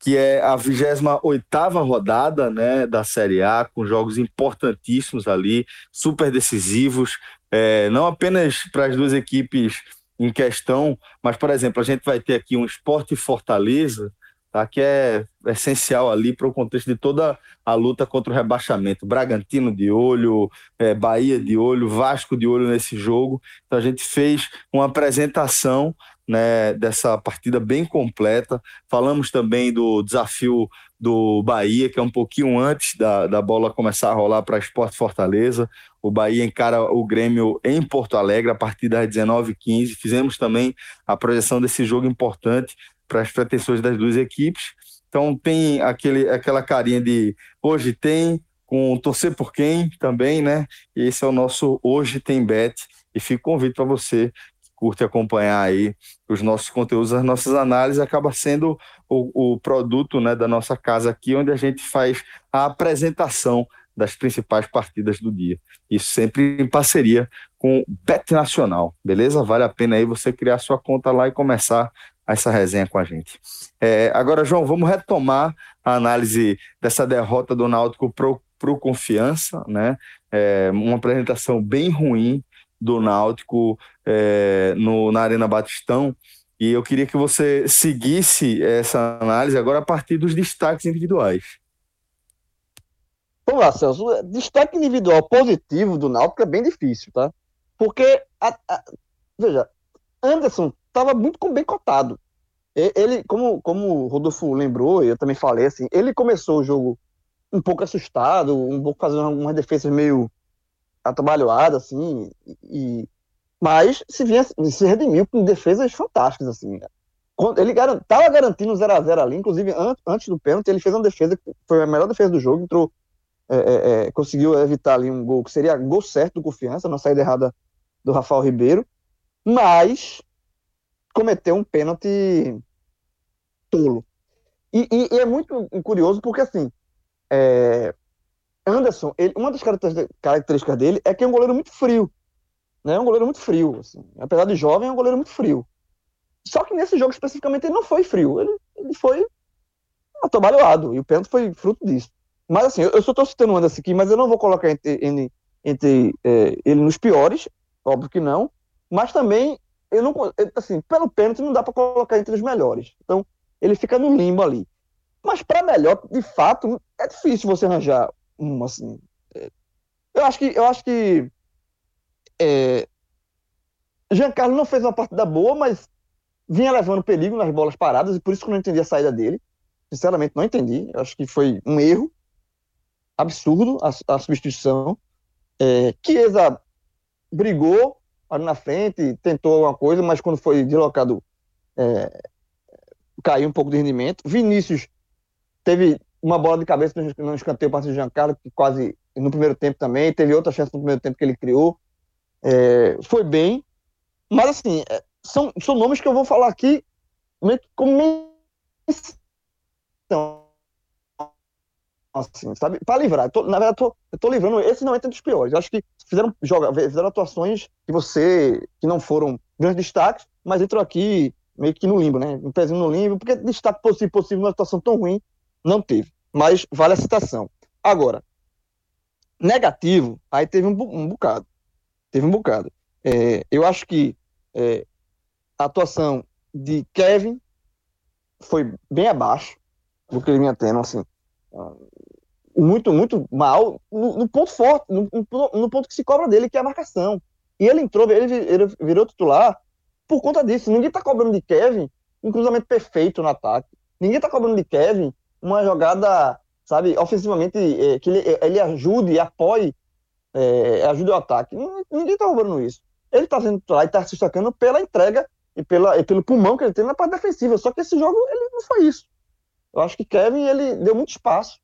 que é a 28 rodada né, da Série A, com jogos importantíssimos ali, super decisivos, é, não apenas para as duas equipes em questão, mas, por exemplo, a gente vai ter aqui um Esporte Fortaleza, tá? que é essencial ali para o contexto de toda a luta contra o rebaixamento. Bragantino de olho, é, Bahia de olho, Vasco de olho nesse jogo. Então a gente fez uma apresentação né, dessa partida bem completa. Falamos também do desafio do Bahia, que é um pouquinho antes da, da bola começar a rolar para Esporte Fortaleza. O Bahia encara o Grêmio em Porto Alegre a partir das 19h15. Fizemos também a projeção desse jogo importante para as pretensões das duas equipes. Então tem aquele, aquela carinha de hoje tem, com torcer por quem também, né? E esse é o nosso Hoje Tem Bet. E fica o convite para você que curte acompanhar aí os nossos conteúdos, as nossas análises, acaba sendo o, o produto né, da nossa casa aqui, onde a gente faz a apresentação das principais partidas do dia. Isso sempre em parceria com o Bet Nacional, beleza? Vale a pena aí você criar sua conta lá e começar essa resenha com a gente. É, agora, João, vamos retomar a análise dessa derrota do Náutico pro, Confiança, né? É, uma apresentação bem ruim do Náutico é, no, na Arena Batistão. E eu queria que você seguisse essa análise agora a partir dos destaques individuais. Vamos lá, Celso. Destaque individual positivo do Náutico é bem difícil, tá? Porque, a, a, veja, Anderson estava muito bem cotado. Ele, como, como o Rodolfo lembrou, eu também falei assim, ele começou o jogo um pouco assustado, um pouco fazendo algumas defesas meio atabalhoadas, assim, e, mas se, vinha, se redimiu com defesas fantásticas, assim. Ele estava garantindo 0x0 ali, inclusive antes, antes do pênalti, ele fez uma defesa que foi a melhor defesa do jogo, entrou, é, é, é, conseguiu evitar ali um gol que seria gol certo do confiança, na saída errada do Rafael Ribeiro, mas cometeu um pênalti tolo. E, e, e, é muito curioso porque, assim, é, Anderson, ele, uma das características dele é que é um goleiro muito frio. Né? É um goleiro muito frio. Assim. Apesar de jovem, é um goleiro muito frio. Só que nesse jogo especificamente ele não foi frio. Ele, ele foi atabalhoado. E o pênalti foi fruto disso. Mas assim, eu, eu só estou citando o Anderson aqui, mas eu não vou colocar entre, entre, entre é, ele nos piores, óbvio que não. Mas também eu não, assim, pelo pênalti não dá para colocar entre os melhores. Então, ele fica no limbo ali. Mas para melhor, de fato, é difícil você arranjar um assim. É, eu acho que eu acho que é, Giancarlo não fez uma partida boa, mas vinha levando perigo nas bolas paradas e por isso que eu não entendi a saída dele. Sinceramente, não entendi. Eu acho que foi um erro absurdo a, a substituição. É, Chiesa brigou, ali na frente, tentou alguma coisa, mas quando foi deslocado, é, caiu um pouco de rendimento. Vinícius teve uma bola de cabeça no escanteio para o Giancarlo, que quase no primeiro tempo também, teve outra chance no primeiro tempo que ele criou. É, foi bem, mas assim, é, são, são nomes que eu vou falar aqui meio que como menção assim, sabe? Para livrar. Tô, na verdade, tô, eu tô livrando. Esse não entra dos piores. Eu acho que fizeram, joga, fizeram atuações que você. que não foram grandes destaques, mas entrou aqui meio que no limbo, né? Um pezinho no limbo, porque destaque possível, possível numa situação tão ruim, não teve. Mas vale a citação. Agora, negativo, aí teve um, um bocado. Teve um bocado. É, eu acho que é, a atuação de Kevin foi bem abaixo do que ele vinha tendo, assim muito, muito mal no, no ponto forte, no, no, ponto que se cobra dele, que é a marcação. E ele entrou, ele, ele virou titular por conta disso. Ninguém tá cobrando de Kevin um cruzamento perfeito no ataque. Ninguém tá cobrando de Kevin uma jogada, sabe, ofensivamente, é, que ele, ele ajude e apoie, é, ajude o ataque. Ninguém tá cobrando isso. Ele tá sendo titular e tá se destacando pela entrega e, pela, e pelo pulmão que ele tem na parte defensiva. Só que esse jogo, ele não foi isso. Eu acho que Kevin, ele deu muito espaço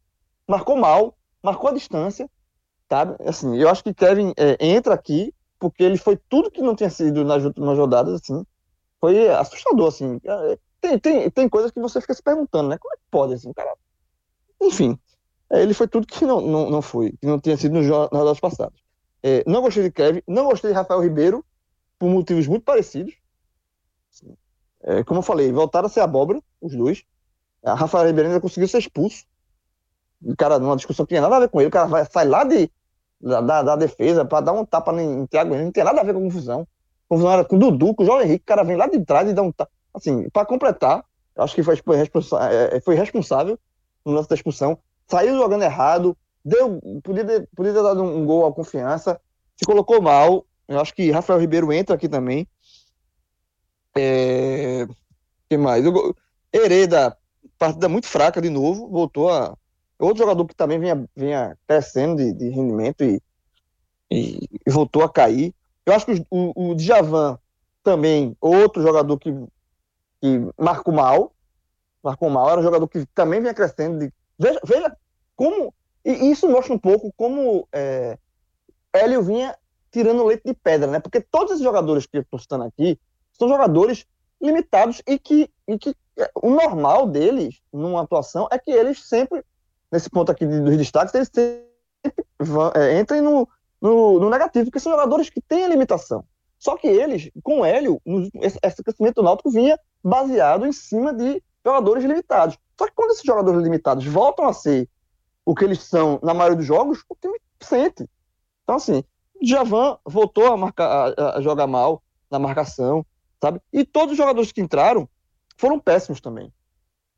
marcou mal, marcou a distância, sabe? Assim, eu acho que Kevin é, entra aqui porque ele foi tudo que não tinha sido nas últimas rodadas, assim, foi assustador, assim. É, tem, tem, tem coisas que você fica se perguntando, né? Como é que pode, assim, cara? Enfim, é, ele foi tudo que não, não, não foi, que não tinha sido nos, nas rodadas passadas. É, não gostei de Kevin, não gostei de Rafael Ribeiro, por motivos muito parecidos. É, como eu falei, voltaram a ser abóbora, os dois. A Rafael Ribeiro ainda conseguiu ser expulso o cara, numa discussão que tinha nada a ver com ele, o cara vai, sai lá de, da, da, da defesa para dar um tapa em, em Thiago Henrique, não tem nada a ver com confusão. Confusão era com o Dudu, com o João Henrique, o cara vem lá de trás e dá um tapa. Assim, para completar, Acho que foi, responsa é, é, foi responsável no lance da expulsão. Saiu jogando errado, deu, podia, ter, podia ter dado um gol à confiança, se colocou mal. Eu acho que Rafael Ribeiro entra aqui também. É... que mais? Eu, Hereda, partida muito fraca de novo, voltou a. Outro jogador que também vinha, vinha crescendo de, de rendimento e, e, e, voltou a cair. Eu acho que o, o Djavan também, outro jogador que, que marcou mal, marcou mal, era um jogador que também vinha crescendo. De, veja, veja como. E isso mostra um pouco como é, Hélio vinha tirando leite de pedra, né? Porque todos esses jogadores que eu estou citando aqui são jogadores limitados e que, e que o normal deles, numa atuação, é que eles sempre, nesse ponto aqui dos destaques, eles sempre vão, é, entrem no, no, no, negativo, porque são jogadores que têm a limitação. Só que eles, com o Hélio, esse, esse crescimento do Náutico vinha baseado em cima de jogadores limitados. Só que quando esses jogadores limitados voltam a ser o que eles são na maioria dos jogos, o time sente. Então, assim, Javan voltou a, marcar, a, a jogar mal na marcação, sabe? E todos os jogadores que entraram foram péssimos também.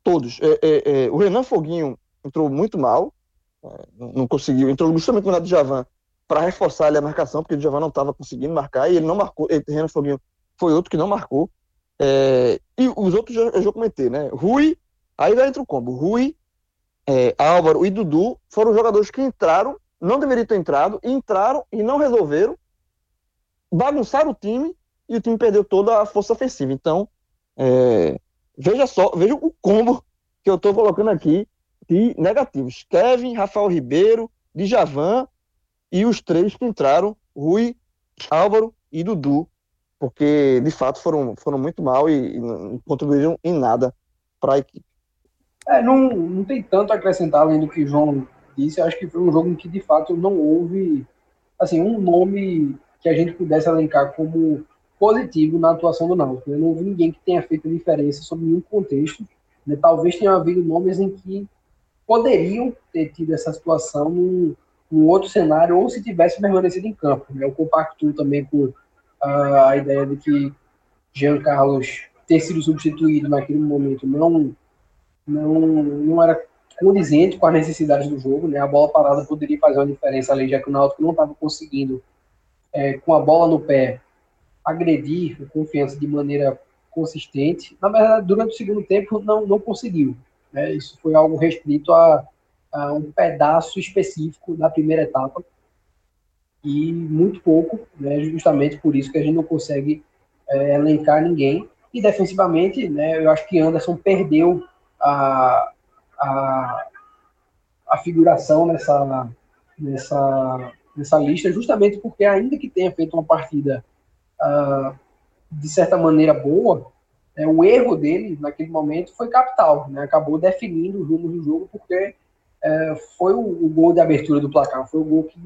Todos. É, é, é, o Renan Foguinho entrou muito mal, é, não conseguiu, entrou justamente no lado de Javan para reforçar ali a marcação, porque o Javan não estava conseguindo marcar e ele não marcou. Ele, Renan Foguinho foi outro que não marcou. É, e os outros eu já comentei, né? Rui, aí vai entra o combo. Rui, é, Álvaro e Dudu foram jogadores que entraram, não deveriam ter entrado, entraram e não resolveram, bagunçaram o time e o time perdeu toda a força ofensiva. Então, é, veja só, veja o combo que eu estou colocando aqui de negativos. Kevin, Rafael Ribeiro, Djavan e os três que entraram, Rui, Álvaro e Dudu, porque de fato foram, foram muito mal e, e não contribuíram em nada para a equipe. É, não, não tem tanto a acrescentar além do que o João disse. Acho que foi um jogo em que de fato não houve assim um nome que a gente pudesse elencar como positivo na atuação do Náutico. Né? Não houve ninguém que tenha feito diferença sobre nenhum contexto. Né? Talvez tenha havido nomes em que poderiam ter tido essa situação num, num outro cenário ou se tivesse permanecido em campo. Né? Eu compactuo também com uh, a ideia de que Jean Carlos ter sido substituído naquele momento não não, não era condizente com as necessidades do jogo, né? A bola parada poderia fazer uma diferença ali, já que o Náutico não estava conseguindo, é, com a bola no pé, agredir o confiança de maneira consistente. Na verdade, durante o segundo tempo, não, não conseguiu. Né? Isso foi algo restrito a, a, um pedaço específico da primeira etapa e muito pouco, né? justamente por isso que a gente não consegue é, elencar ninguém. E defensivamente, né, eu acho que Anderson perdeu a, a, a figuração nessa, nessa, nessa lista, justamente porque, ainda que tenha feito uma partida uh, de certa maneira boa, né, o erro dele naquele momento foi capital, né, acabou definindo os rumos do jogo, porque uh, foi o, o, gol de abertura do placar, foi o gol que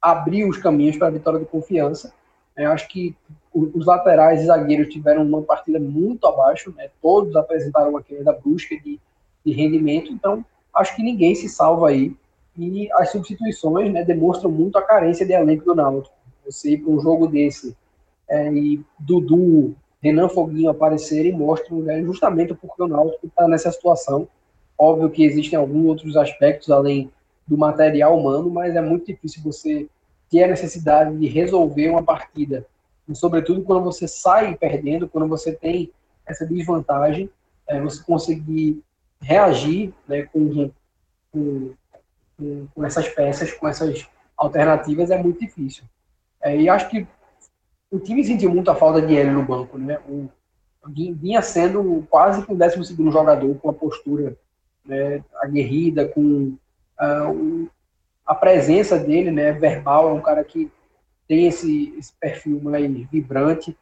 abriu os caminhos para a vitória de confiança. Eu acho que os laterais e zagueiros tiveram uma partida muito abaixo, né, todos apresentaram uma queda brusca de, de rendimento, então acho que ninguém se salva aí. E as substituições né, demonstram muito a carência de elenco do Náutico. Você ir para um jogo desse é, e Dudu, Renan Foguinho aparecerem mostram né, justamente porque o Náutico está nessa situação. Óbvio que existem alguns outros aspectos além do material humano, mas é muito difícil você ter a necessidade de resolver uma partida. E, sobretudo quando você sai perdendo, quando você tem essa desvantagem, é, você conseguir reagir né, com, com, com, essas peças, com essas alternativas, é muito difícil. É, e acho que o time sentiu muito a falta de Hélio no banco, né? O, vinha sendo quase que o 12 segundo jogador com a postura né, aguerrida, com uh, a presença dele, né, verbal, é um cara que tem esse, esse perfil mais vibrante,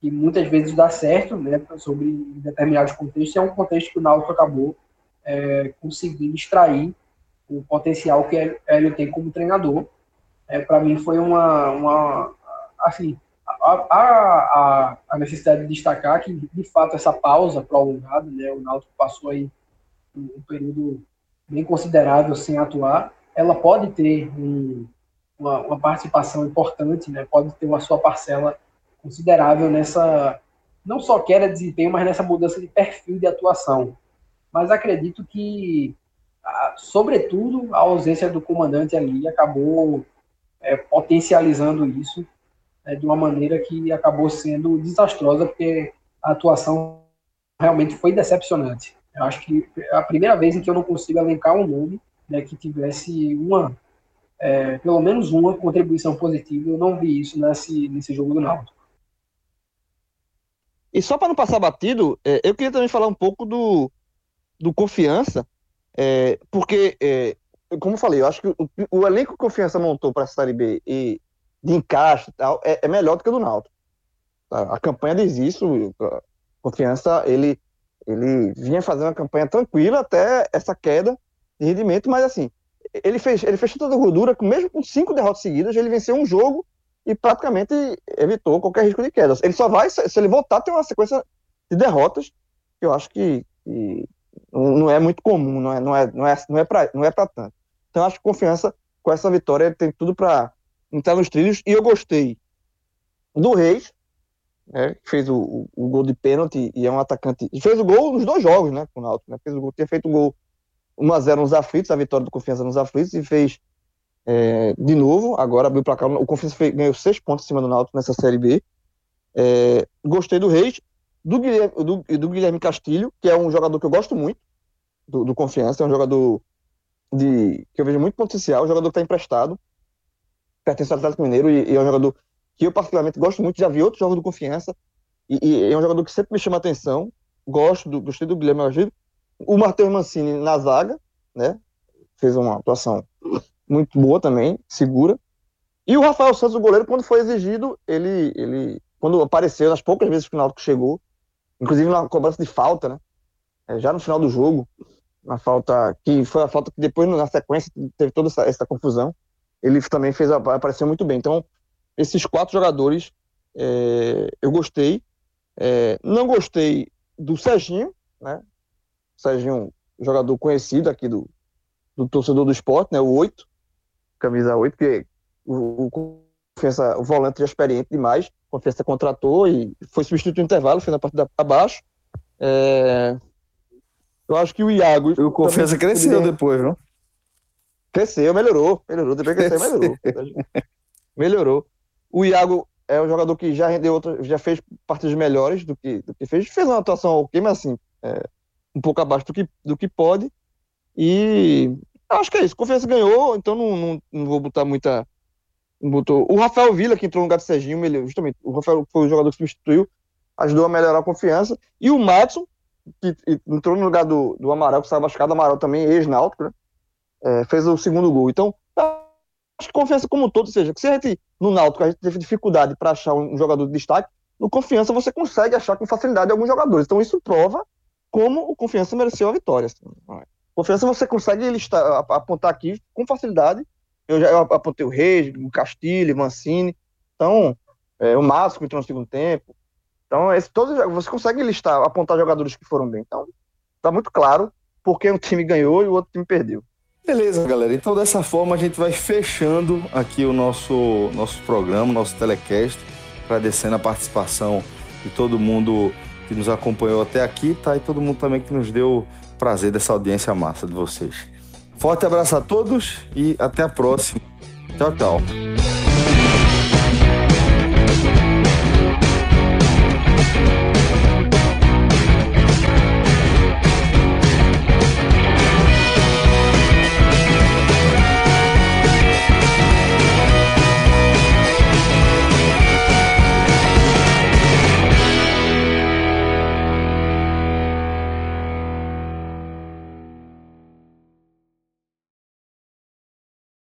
que muitas vezes dá certo, né, sobre determinados contextos, é um contexto que o Náutico acabou é, conseguindo extrair o potencial que ele tem como treinador. É, Para mim foi uma, uma assim, há, a necessidade de destacar que, de fato, essa pausa prolongada, né, o Náutico passou aí um, um período bem considerável sem atuar, ela pode ter um, uma, uma, participação importante, né, pode ter uma sua parcela considerável nessa não só queda de desempenho, mas nessa mudança de perfil de atuação. Mas acredito que, sobretudo, a ausência do comandante ali acabou é, potencializando isso é, de uma maneira que acabou sendo desastrosa, porque a atuação realmente foi decepcionante. Eu acho que é a primeira vez em que eu não consigo elencar um nome né, que tivesse uma, é, pelo menos uma contribuição positiva. Eu não vi isso nesse, nesse jogo do Náutico. E só para não passar batido, é, eu queria também falar um pouco do, do confiança, é, porque, é, como eu falei, eu acho que o, o elenco que confiança montou para a Série B e de encaixe tal é, é melhor do que o do Náutico. A, a campanha diz isso, confiança, ele, ele vinha fazendo uma campanha tranquila até essa queda de rendimento, mas assim, ele fez, ele fez toda a gordura, mesmo com cinco derrotas seguidas, ele venceu um jogo e praticamente evitou qualquer risco de queda. Ele só vai, se ele voltar, tem uma sequência de derrotas que eu acho que, que não é muito comum, não é, não é, não é, não é para é tanto. Então, acho que confiança com essa vitória ele tem tudo para entrar nos trilhos. E eu gostei do Reis, né, que fez o, o, o, gol de pênalti e é um atacante. Fez o gol nos dois jogos, né, com o Náutico. Né, fez o gol, tinha feito o gol 1x0 nos aflitos, a vitória do Confiança nos aflitos, e fez é, de novo, agora abriu para cá. O Confiança fez, ganhou seis pontos em cima do Náutico nessa Série B. É, gostei do Reis, do Guilherme, do, do, Guilherme Castilho, que é um jogador que eu gosto muito, do, do Confiança, é um jogador de, que eu vejo muito potencial, um jogador que está emprestado, pertence ao Atlético Mineiro, e, e, é um jogador que eu particularmente gosto muito, já vi outros jogos do Confiança, e, e, é um jogador que sempre me chama atenção, gosto do, gostei do Guilherme Castilho. O Matheus Mancini na zaga, né, fez uma atuação muito boa também, segura. E o Rafael Santos, o goleiro, quando foi exigido, ele, ele quando apareceu, nas poucas vezes que o Náutico chegou, inclusive na cobrança de falta, né? É, já no final do jogo, na falta que foi a falta que depois na sequência teve toda essa, essa confusão, ele também fez apareceu muito bem. Então esses quatro jogadores é, eu gostei, é, não gostei do Serginho, né? Serginho, jogador conhecido aqui do, do torcedor do esporte, né? O oito camisa 8, porque o, o Confiança, o volante já experiente demais, Confiança contratou e foi substituído no intervalo, fez a partida para baixo. É... Eu acho que o Iago. E o Confiança cresceu depois, viu? Cresceu, melhorou. Melhorou, depois cresceu, melhorou. melhorou. O Iago é um jogador que já rendeu outro, já fez partidas melhores do que, do que fez. Fez uma atuação ok, mas assim, é, um pouco abaixo do que, do que pode. E Acho que é isso. Confiança ganhou, então não, não, não vou botar muita. Botou. O Rafael Vila, que entrou no lugar do Serginho, ele, justamente, o Rafael foi o jogador que substituiu, ajudou a melhorar a confiança. E o Madison, que entrou no lugar do, do Amaral, que estava machucado, Amaral também, ex-náutico, né? É, fez o segundo gol. Então, acho que confiança como um todo, ou seja, que se a gente, no Náutico, a gente teve dificuldade para achar um jogador de destaque, no confiança você consegue achar com facilidade alguns jogadores. Então, isso prova como o confiança mereceu a vitória. Assim. Confiança você consegue listar, apontar aqui com facilidade. Eu já eu apontei o Reis, o Castilho, Mancini. Então, é, o Márcio que entrou no segundo tempo. Então, esse, todos, você consegue listar, apontar jogadores que foram bem. Então, tá muito claro porque um time ganhou e o outro time perdeu. Beleza, galera. Então, dessa forma, a gente vai fechando aqui o nosso, nosso programa, nosso telecast, agradecendo a participação de todo mundo que nos acompanhou até aqui, tá? E todo mundo também que nos deu prazer dessa audiência massa de vocês. Forte abraço a todos e até a próxima. Tchau, tchau.